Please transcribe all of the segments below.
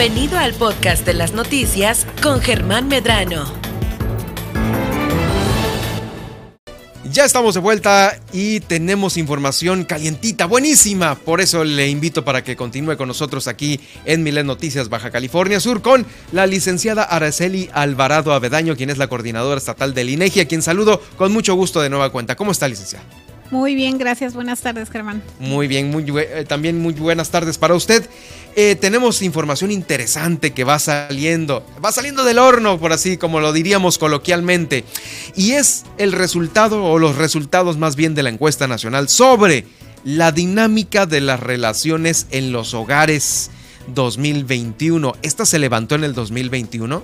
Bienvenido al podcast de las noticias con Germán Medrano. Ya estamos de vuelta y tenemos información calientita, buenísima. Por eso le invito para que continúe con nosotros aquí en Milen Noticias Baja California Sur con la licenciada Araceli Alvarado Avedaño, quien es la coordinadora estatal del INEGI, a quien saludo con mucho gusto de nueva cuenta. ¿Cómo está, licenciada? Muy bien, gracias. Buenas tardes, Germán. Muy bien, muy, eh, también muy buenas tardes para usted. Eh, tenemos información interesante que va saliendo, va saliendo del horno, por así como lo diríamos coloquialmente, y es el resultado o los resultados más bien de la encuesta nacional sobre la dinámica de las relaciones en los hogares 2021. ¿Esta se levantó en el 2021?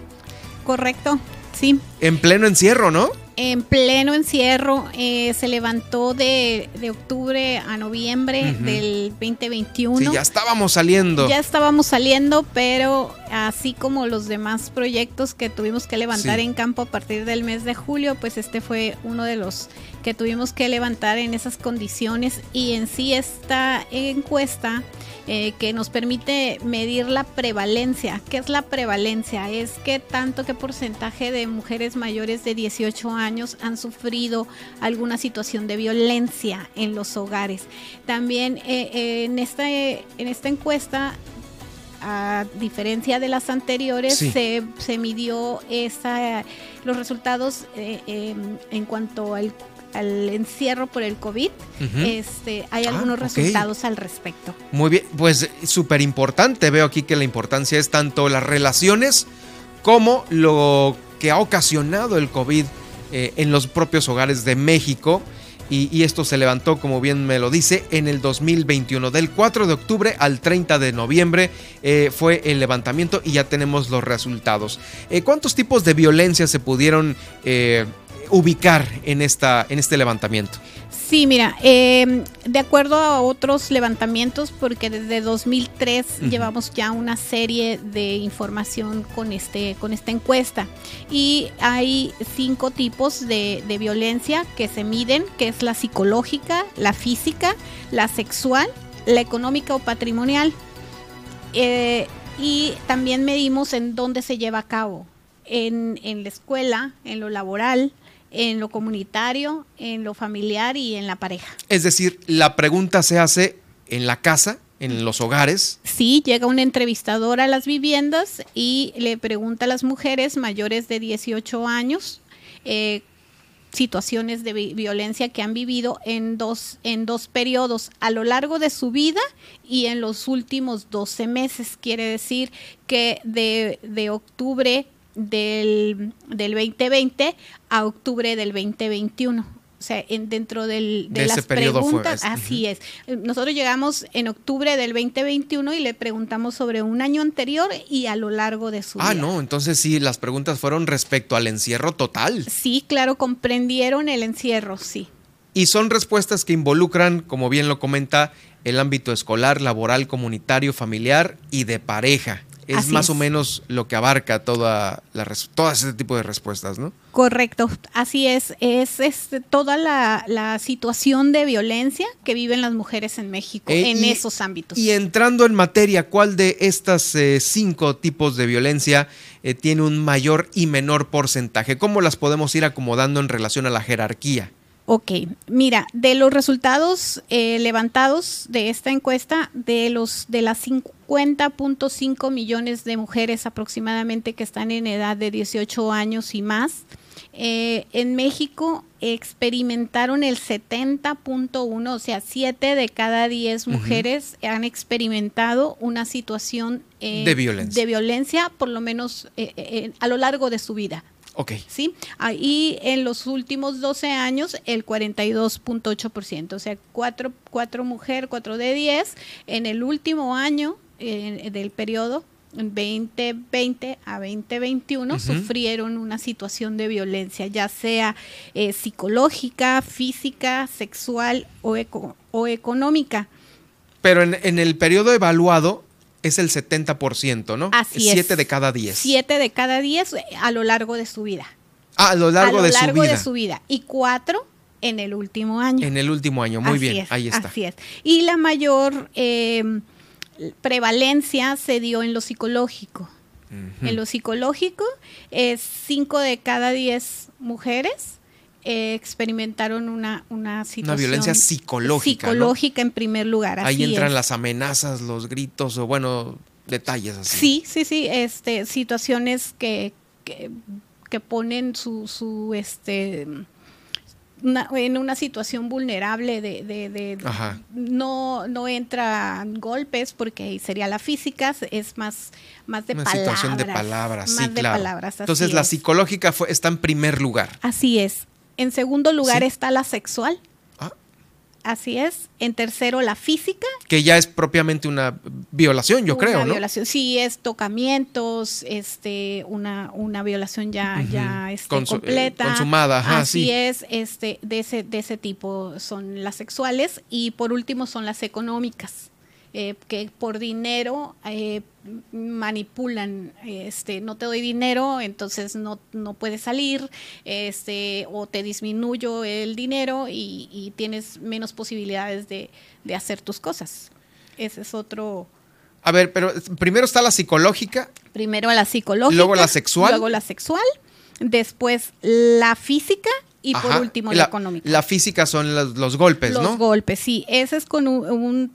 Correcto, sí. En pleno encierro, ¿no? en pleno encierro, eh, se levantó de, octubre a noviembre del 2021. Sí, ya estábamos saliendo. Ya estábamos saliendo, pero así como los demás proyectos que tuvimos que levantar en campo a partir del mes de julio, pues este fue uno de los que tuvimos que levantar en esas condiciones y en sí esta encuesta eh, que nos permite medir la prevalencia. ¿Qué es la prevalencia? Es que tanto qué porcentaje de mujeres mayores de 18 años han sufrido alguna situación de violencia en los hogares. También eh, eh, en, esta, en esta encuesta a diferencia de las anteriores, se, se, midió esa, los resultados en cuanto al al encierro por el COVID, este, hay ah, algunos resultados al respecto. Muy bien, pues súper importante. Veo aquí que la importancia es tanto las relaciones como lo que ha ocasionado el COVID eh, en los propios hogares de México. Y, esto se levantó, como bien me lo dice, en el 2021. Del 4 de octubre al 30 de noviembre eh, fue el levantamiento y ya tenemos los resultados. Eh, ¿Cuántos tipos de violencia se pudieron ubicar en, esta, en este levantamiento? Sí, mira, em, de acuerdo a otros levantamientos, porque desde 2003 llevamos ya una serie de información con, este, con esta encuesta y hay cinco tipos de, violencia que se miden, que es la psicológica, la física, la sexual, la económica o patrimonial. Eh, y también medimos en dónde se lleva a cabo, en, en la escuela, en lo laboral, en lo comunitario, en lo familiar y en la pareja. Es decir, la pregunta se hace en la casa, en los hogares. Sí, llega un entrevistador a las viviendas y le pregunta a las mujeres mayores de 18 años eh, situaciones de violencia que han vivido en dos, en dos periodos, a lo largo de su vida y en los últimos 12 meses. Quiere decir que de, de octubre del, del 2020 a octubre del 2021. O sea, en, dentro del, de, las preguntas, así es. Nosotros llegamos en octubre del 2021 y le preguntamos sobre un año anterior y a lo largo de su ah, vida. Ah, no, entonces sí, las preguntas fueron respecto al encierro total. Sí, claro, comprendieron el encierro, sí. Y son respuestas que involucran, como bien lo comenta, el ámbito escolar, laboral, comunitario, familiar y de pareja es más o menos lo que abarca toda la, todo ese tipo de respuestas, ¿no? Correcto, así es. Es, toda la, situación de violencia que viven las mujeres en México eh, en esos ámbitos. Y entrando en materia, ¿cuál de estas eh, cinco tipos de violencia eh, tiene un mayor y menor porcentaje? ¿Cómo las podemos ir acomodando en relación a la jerarquía? Ok, mira, de los resultados eh, levantados de esta encuesta, de los de las 50.5 millones de mujeres aproximadamente que están en edad de 18 años y más, eh, en México experimentaron el 70.1, o sea, 7 de cada 10 mujeres han experimentado una situación eh, de, violencia. de violencia, por lo menos a lo largo de su vida. Ok. ¿Sí? Ahí en los últimos 12 años, el 42.8%. O sea, 4, cuatro mujeres, 4 de 10. En el último año eh, del periodo, 2020 a 2021 sufrieron una situación de violencia, ya sea eh, psicológica, física, sexual o, o económica. Pero en, en, el periodo evaluado, es el 70%, ¿no? Así es. Siete de cada 10. Siete de cada 10 a lo largo de su vida. Ah, a lo largo, de, su vida. A lo largo de su vida. Y cuatro en el último año. En el último año, muy bien, ahí está. Así es. Y la mayor, em, prevalencia se dio en lo psicológico. En lo psicológico, es 5 de cada 10 mujeres eh, experimentaron una, una situación. Una violencia psicológica. Psicológica en primer lugar. Ahí entran las amenazas, los gritos o bueno, detalles así. Sí, sí, sí, este, situaciones que, que, ponen su, su este, en una situación vulnerable de, de, no no entra golpes porque sería la física es más más de una situación de palabras sí claro. entonces la psicológica fue, está en primer lugar. Así es. En segundo lugar está la sexual. Así es. En tercero, la física. Que ya es propiamente una violación, yo creo, ¿no? violación, sí, es tocamientos, este, una, una violación ya, ya este, completa. consumada, Así es, este, de ese, de ese tipo son las sexuales. Y por último son las económicas. Eh, que por dinero eh, manipulan, este, no te doy dinero, entonces no, no puedes salir, este, o te disminuyo el dinero y, tienes menos posibilidades de, hacer tus cosas. Ese es otro... A ver, pero primero está la psicológica. Primero la psicológica. Luego la sexual. Luego la sexual. Después la física y por último la, económica. La física son los, golpes, ¿no? Los golpes, sí. Ese es con un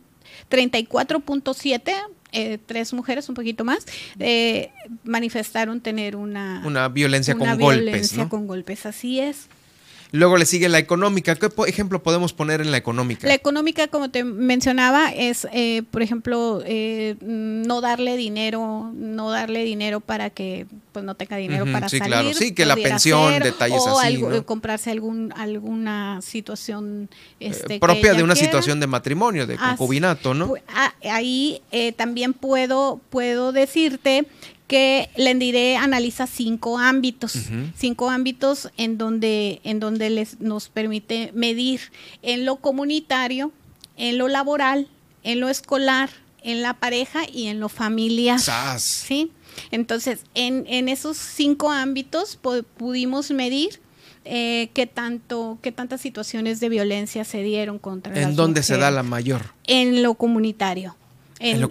34.7 eh, tres mujeres, un poquito más, eh, manifestaron tener una, una violencia con golpes. ¿no? con golpes, así es. Luego le sigue la económica. ¿Qué ejemplo podemos poner en la económica? La económica, como te mencionaba, es, eh, por ejemplo, eh, no darle dinero, no darle dinero para que pues no tenga dinero para sí, salir. Claro. Sí, que la pensión, detalles o así. comprarse algún, alguna situación eh, este, propia de una situación de matrimonio, de concubinato, ¿no? Ah, ahí también puedo, puedo decirte que Lendiré analiza cinco ámbitos, cinco ámbitos en donde, en donde les, nos permite medir en lo comunitario, en lo laboral, en lo escolar, en la pareja y en lo familiar. ¿sí? Entonces, en, en, esos cinco ámbitos pudimos medir eh, qué tanto, qué tantas situaciones de violencia se dieron contra ¿En dónde se da la mayor? En lo comunitario en, lo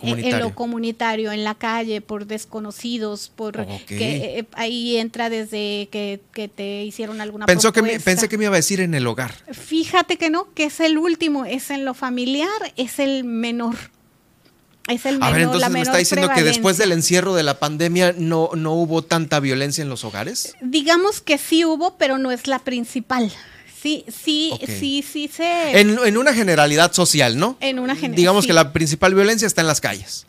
comunitario. en la calle, por desconocidos, por que eh, ahí entra desde que, te hicieron alguna Pensó que Pensé que me iba a decir en el hogar. Fíjate que no, que es el último, es en lo familiar, es el menor. Es el menor, a ver, entonces me está diciendo que después del encierro de la pandemia no, no hubo tanta violencia en los hogares. Digamos que sí hubo, pero no es la principal. Sí, sí, sí, sí se... En, una generalidad social, ¿no? En una generalidad. Digamos que la principal violencia está en las calles.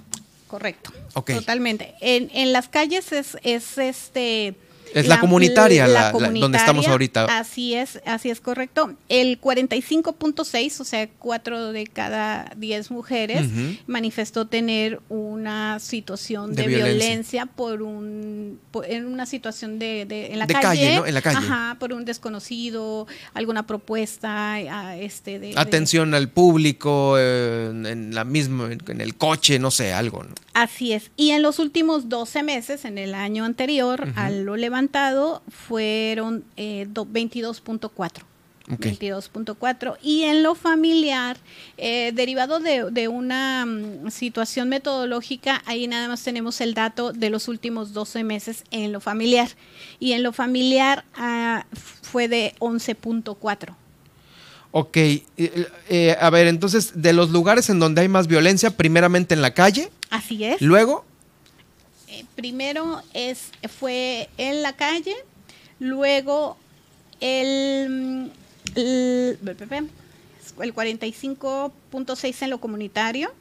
Correcto. Totalmente. En, en las calles es, es este es la, comunitaria, la, donde estamos ahorita. Así es, así es correcto. El 45.6, o sea, 4 de cada 10 mujeres manifestó tener una situación de, violencia. por un en una situación de, en la calle, En la calle. Ajá, por un desconocido, alguna propuesta este de atención al público en, la misma en el coche, no sé, algo, Así es. Y en los últimos 12 meses en el año anterior a lo levantado fueron 22.4. Eh, 22.4 y en lo familiar eh, derivado de, una mm, situación metodológica ahí nada más tenemos el dato de los últimos 12 meses en lo familiar y en lo familiar ah, fue de 11.4 Ok, eh, a ver, entonces, de los lugares en donde hay más violencia, primeramente en la calle. Así es. Luego. Eh, primero es, fue en la calle, luego el, el, 45.6 en lo comunitario,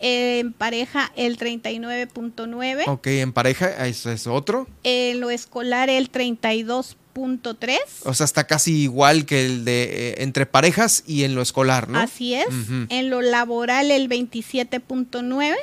en pareja el 39.9. Ok, en pareja, eso es otro. En lo escolar el 32.3. O sea, está casi igual que el de eh, entre parejas y en lo escolar, ¿no? Así es. En lo laboral el 27.9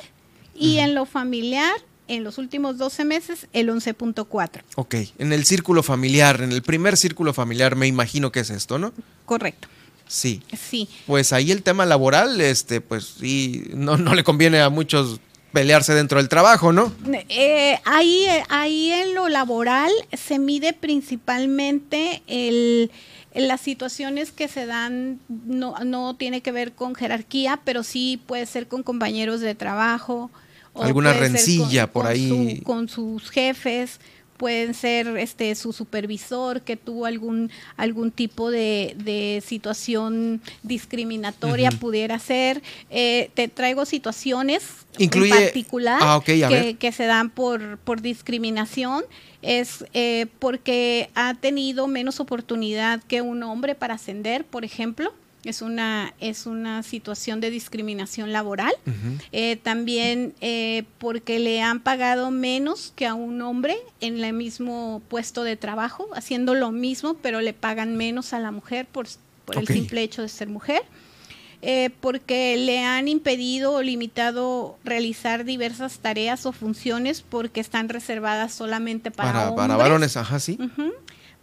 y en lo familiar en los últimos 12 meses el 11.4. Ok, en el círculo familiar, en el primer círculo familiar me imagino que es esto, ¿no? Correcto. Sí. Sí. Pues ahí el tema laboral, este, pues sí, no, no le conviene a muchos pelearse dentro del trabajo, ¿no? Eh, ahí, ahí en lo laboral se mide principalmente el las situaciones que se dan no, no tiene que ver con jerarquía, pero sí puede ser con compañeros de trabajo. Alguna rencilla por ahí. con sus jefes, pueden ser este su supervisor que tuvo algún algún tipo de, situación discriminatoria pudiera ser. Eh, te traigo situaciones en particular ah, que, se dan por por discriminación. Es eh, porque ha tenido menos oportunidad que un hombre para ascender por ejemplo es una, es una situación de discriminación laboral. Eh, también eh, porque le han pagado menos que a un hombre en el mismo puesto de trabajo, haciendo lo mismo, pero le pagan menos a la mujer por, el simple hecho de ser mujer. Eh, porque le han impedido o limitado realizar diversas tareas o funciones porque están reservadas solamente para, para hombres. Para varones, ajá, sí.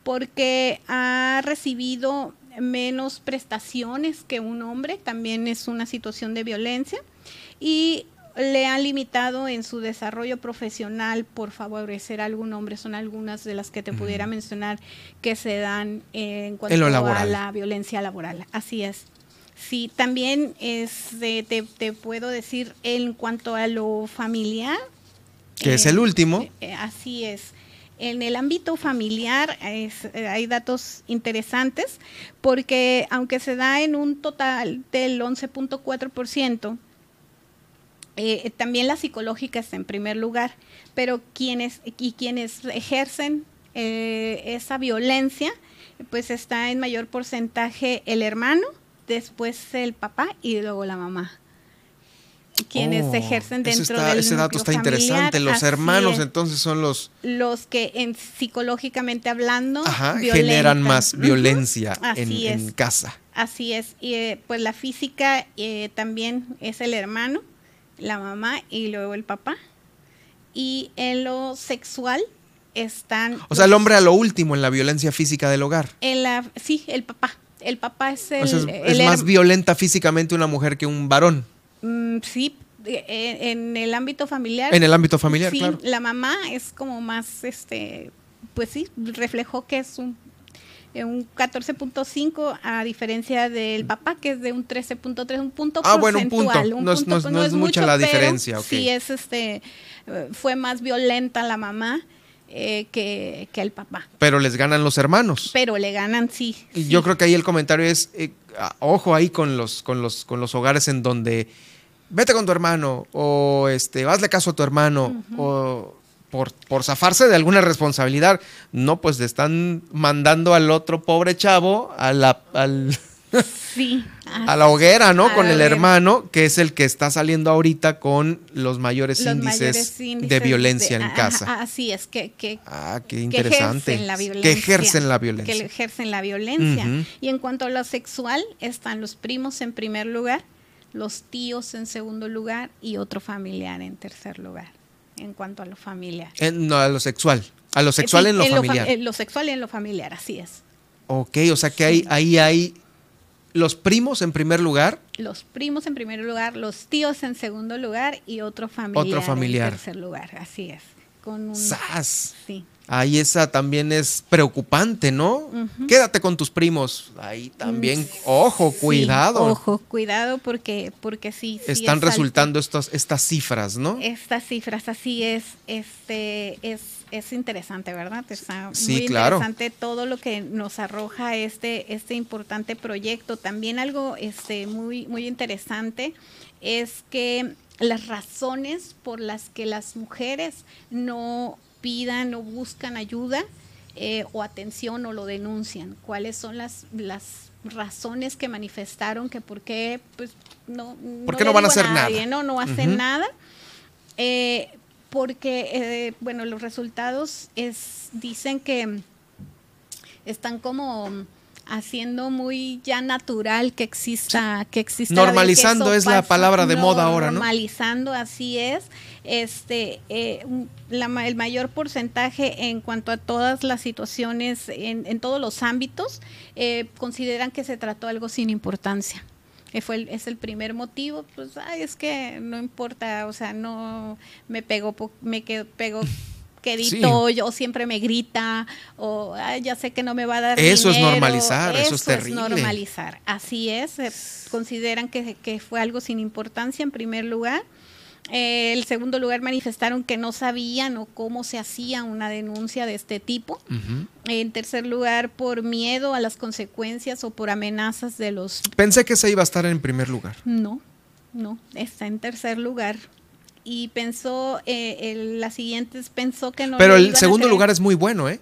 porque ha recibido menos prestaciones que un hombre, también es una situación de violencia, y le han limitado en su desarrollo profesional por favorecer a algún hombre. Son algunas de las que te pudiera mencionar que se dan en cuanto a la violencia laboral. Así es. Sí, también es, te, te, puedo decir en cuanto a lo familiar. Que es el último. Eh, así es. En el ámbito familiar eh, hay datos interesantes porque aunque se da en un total del 11.4%, eh, también la psicológica está en primer lugar, pero quienes y quienes ejercen eh, esa violencia, pues está en mayor porcentaje el hermano, después el papá y luego la mamá quienes oh, ejercen dentro del Ese dato está interesante. Los hermanos entonces son los... Los que en, psicológicamente hablando generan más violencia en, casa. Así es. Y eh, pues la física eh, también es el hermano, la mamá y luego el papá. Y en lo sexual están... O sea, el hombre a lo último en la violencia física del hogar. En la, sí, el papá. El papá es el... es, más violenta físicamente una mujer que un varón. Mm, sí, eh, en el ámbito familiar. En el ámbito familiar, sí, claro. La mamá es como más, este, pues sí, reflejó que es un, eh, un 14.5 a diferencia del papá que es de un 13.3, un punto ah, bueno, un punto. no, es, no, es, mucha la diferencia. Sí, es este, eh, fue más violenta la mamá. Que, que, el papá. Pero les ganan los hermanos. Pero le ganan, sí. Y yo creo que ahí el comentario es, ojo ahí con los, con los, con los hogares en donde vete con tu hermano o este, hazle caso a tu hermano o por, por zafarse de alguna responsabilidad. No, pues le están mandando al otro pobre chavo a la, al, a la hoguera, ¿no? Con el hermano, que es el que está saliendo ahorita con los mayores, índices, de violencia en casa. así es, que, que, ah, qué interesante. ejercen la violencia. Que ejercen la violencia. Que ejercen la violencia. Y en cuanto a lo sexual, están los primos en primer lugar, los tíos en segundo lugar y otro familiar en tercer lugar, en cuanto a lo familiar. no, a lo sexual. A lo sexual en lo familiar. en lo sexual y en lo familiar, así es. Ok, o sea que hay, ahí hay los primos en primer lugar. Los primos en primer lugar, los tíos en segundo lugar y otro familiar, otro familiar. en tercer lugar, así es. Con un, ¡Sas! Sí. Ahí esa también es preocupante, ¿no? Quédate con tus primos. Ahí también, mm, ojo, cuidado. Ojo, cuidado porque, porque sí. Están resultando estas, estas cifras, ¿no? Estas cifras, así es. Este, es, es interesante, ¿verdad? Está sí, muy claro. interesante todo lo que nos arroja este, este importante proyecto. También algo este, muy, muy interesante es que las razones por las que las mujeres no pidan o buscan ayuda eh, o atención o lo denuncian? ¿Cuáles son las, las razones que manifestaron que por qué pues, no, no, van a hacer nada? No, no hacen nada. Eh, porque, eh, bueno, los resultados es, dicen que están como haciendo muy ya natural que exista que exista normalizando es la palabra de moda ahora no normalizando así es este eh, el mayor porcentaje en cuanto a todas las situaciones en, todos los ámbitos eh, consideran que se trató algo sin importancia fue es el primer motivo pues ay, es que no importa o sea no me pegó me quedo, pegó quedito, yo siempre me grita, o ya sé que no me va a dar Eso es normalizar, eso, es terrible. Es normalizar, así es, consideran que, que fue algo sin importancia en primer lugar. Eh, el segundo lugar manifestaron que no sabían o cómo se hacía una denuncia de este tipo. En tercer lugar, por miedo a las consecuencias o por amenazas de los... Pensé que se iba a estar en primer lugar. No, no, está en tercer lugar. Y pensó, eh, las siguientes pensó que no... Pero el segundo lugar es muy bueno, ¿eh?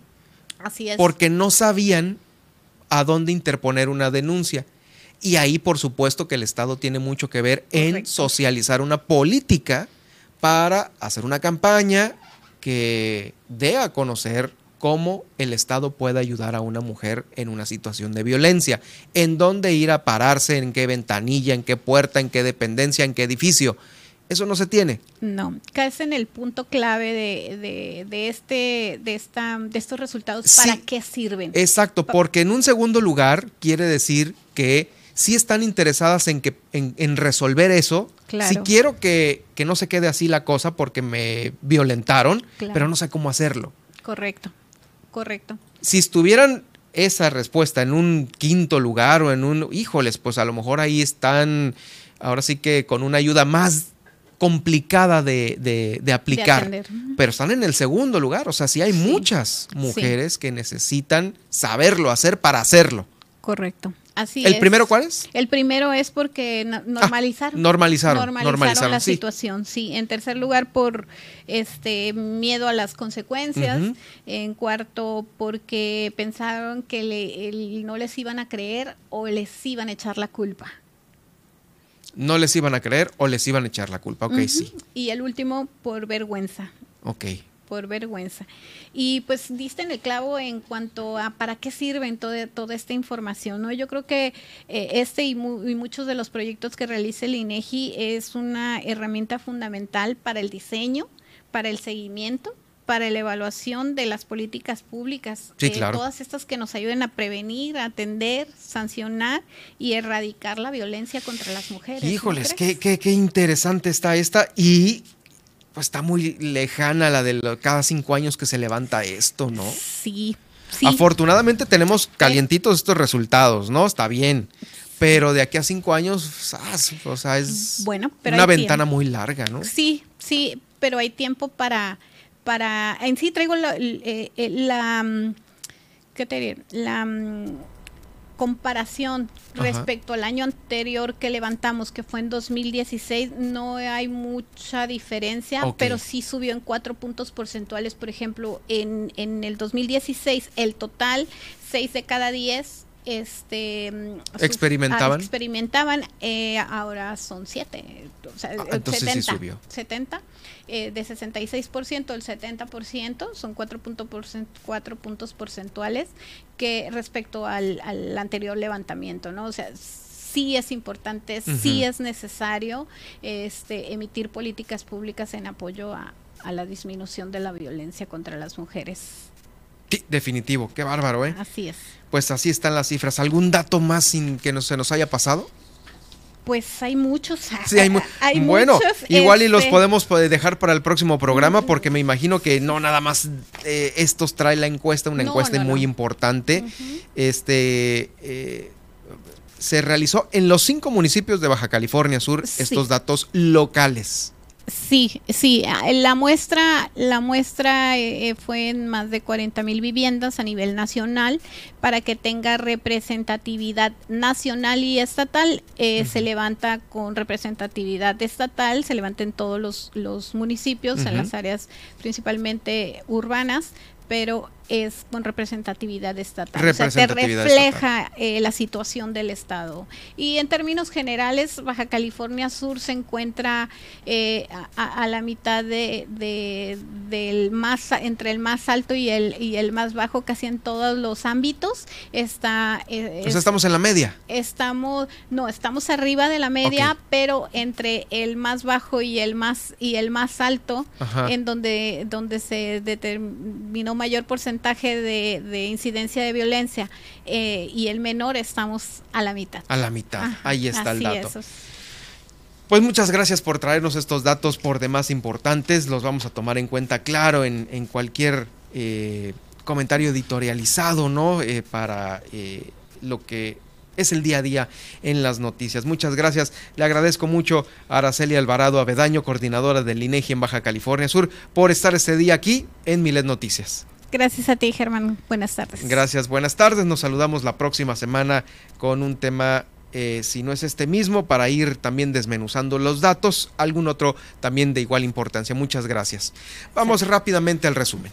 Así es. Porque no sabían a dónde interponer una denuncia. Y ahí, por supuesto, que el Estado tiene mucho que ver en socializar una política para hacer una campaña que dé a conocer cómo el Estado puede ayudar a una mujer en una situación de violencia, en dónde ir a pararse, en qué ventanilla, en qué puerta, en qué dependencia, en qué edificio. Eso no se tiene. No, caes en el punto clave de, de, este, de, esta, de estos resultados. ¿Para qué sirven? Exacto, porque en un segundo lugar quiere decir que si están interesadas en, que, en, resolver eso. Si quiero que, no se quede así la cosa porque me violentaron, pero no sé cómo hacerlo. Correcto, correcto. Si estuvieran esa respuesta en un quinto lugar o en un, híjoles, pues a lo mejor ahí están, ahora sí que con una ayuda más complicada de, aplicar, pero están en el segundo lugar, o sea, sí hay muchas mujeres que necesitan saberlo hacer para hacerlo. Correcto. ¿El primero cuál es? El primero es porque normalizaron. Ah, normalizaron, normalizaron, la situación, sí. En tercer lugar, por este miedo a las consecuencias. En cuarto, porque pensaron que no les iban a creer o les iban a echar la culpa. No les iban a creer o les iban a echar la culpa, ok, sí. Y el último, por vergüenza. Ok por vergüenza. Y pues diste en el clavo en cuanto a para qué sirven toda, toda esta información, ¿no? Yo creo que eh, este y, muchos de los proyectos que realiza el INEGI es una herramienta fundamental para el diseño, para el seguimiento, para la evaluación de las políticas públicas. Sí, eh, claro. Todas estas que nos ayuden a prevenir, atender, sancionar y erradicar la violencia contra las mujeres. Híjoles, qué, qué, qué interesante está esta. Y pues está muy lejana la de cada cinco años que se levanta esto, ¿no? Sí, sí. Afortunadamente tenemos calientitos estos resultados, ¿no? Está bien. Pero de aquí a cinco años, o sea, es bueno, una ventana muy larga, ¿no? Sí, sí, pero hay tiempo para, para, en sí traigo la, eh, eh, la, mm, ¿qué te diré? La comparación respecto al año anterior que levantamos, que fue en 2016, no hay mucha diferencia, pero sí subió en cuatro puntos porcentuales. Por ejemplo, en, en el 2016, el total, seis de cada diez este experimentaban experimentaban eh, ahora son siete o sea, ah, entonces 70, sí subió. 70 eh, de 66% el 70% son cuatro, puntos cuatro puntos porcentuales que respecto al, al, anterior levantamiento no o sea sí es importante sí es necesario este emitir políticas públicas en apoyo a, a la disminución de la violencia contra las mujeres Sí, definitivo, qué bárbaro, ¿eh? Así es. Pues así están las cifras. ¿Algún dato más sin que no, se nos haya pasado? Pues hay muchos. Sí, hay, bueno, igual y los este podemos pues, dejar para el próximo programa porque me imagino que no nada más eh, estos trae la encuesta, una encuesta muy importante. Este eh, se realizó en los cinco municipios de Baja California Sur estos datos locales. Sí, sí, ah, la muestra, la muestra eh, fue en más de 40 mil viviendas a nivel nacional para que tenga representatividad nacional y estatal. Eh, se levanta con representatividad estatal, se levanta en todos los, los municipios, en las áreas principalmente urbanas, pero es con representatividad estatal. o sea, te refleja eh, la situación del Estado. Y en términos generales, Baja California Sur se encuentra eh, a, la mitad de, del más, entre el más alto y el, y el más bajo, casi en todos los ámbitos. Está, eh, estamos en la media. Estamos, no, estamos arriba de la media, pero entre el más bajo y el más, y el más alto, en donde, donde se determinó mayor porcentaje de, incidencia de violencia eh, y el menor estamos a la mitad. A la mitad, ahí está el dato. Pues muchas gracias por traernos estos datos por demás importantes. Los vamos a tomar en cuenta, claro, en, cualquier eh, comentario editorializado, ¿no? Eh, para lo que es el día a día en las noticias. Muchas gracias. Le agradezco mucho a Araceli Alvarado Avedaño, coordinadora del INEGI en Baja California Sur, por estar este día aquí en Milet Noticias. Gracias a ti, Germán. Buenas tardes. Gracias, buenas tardes. Nos saludamos la próxima semana con un tema eh, si no es este mismo, para ir también desmenuzando los datos, algún otro también de igual importancia. Muchas gracias. Vamos rápidamente al resumen.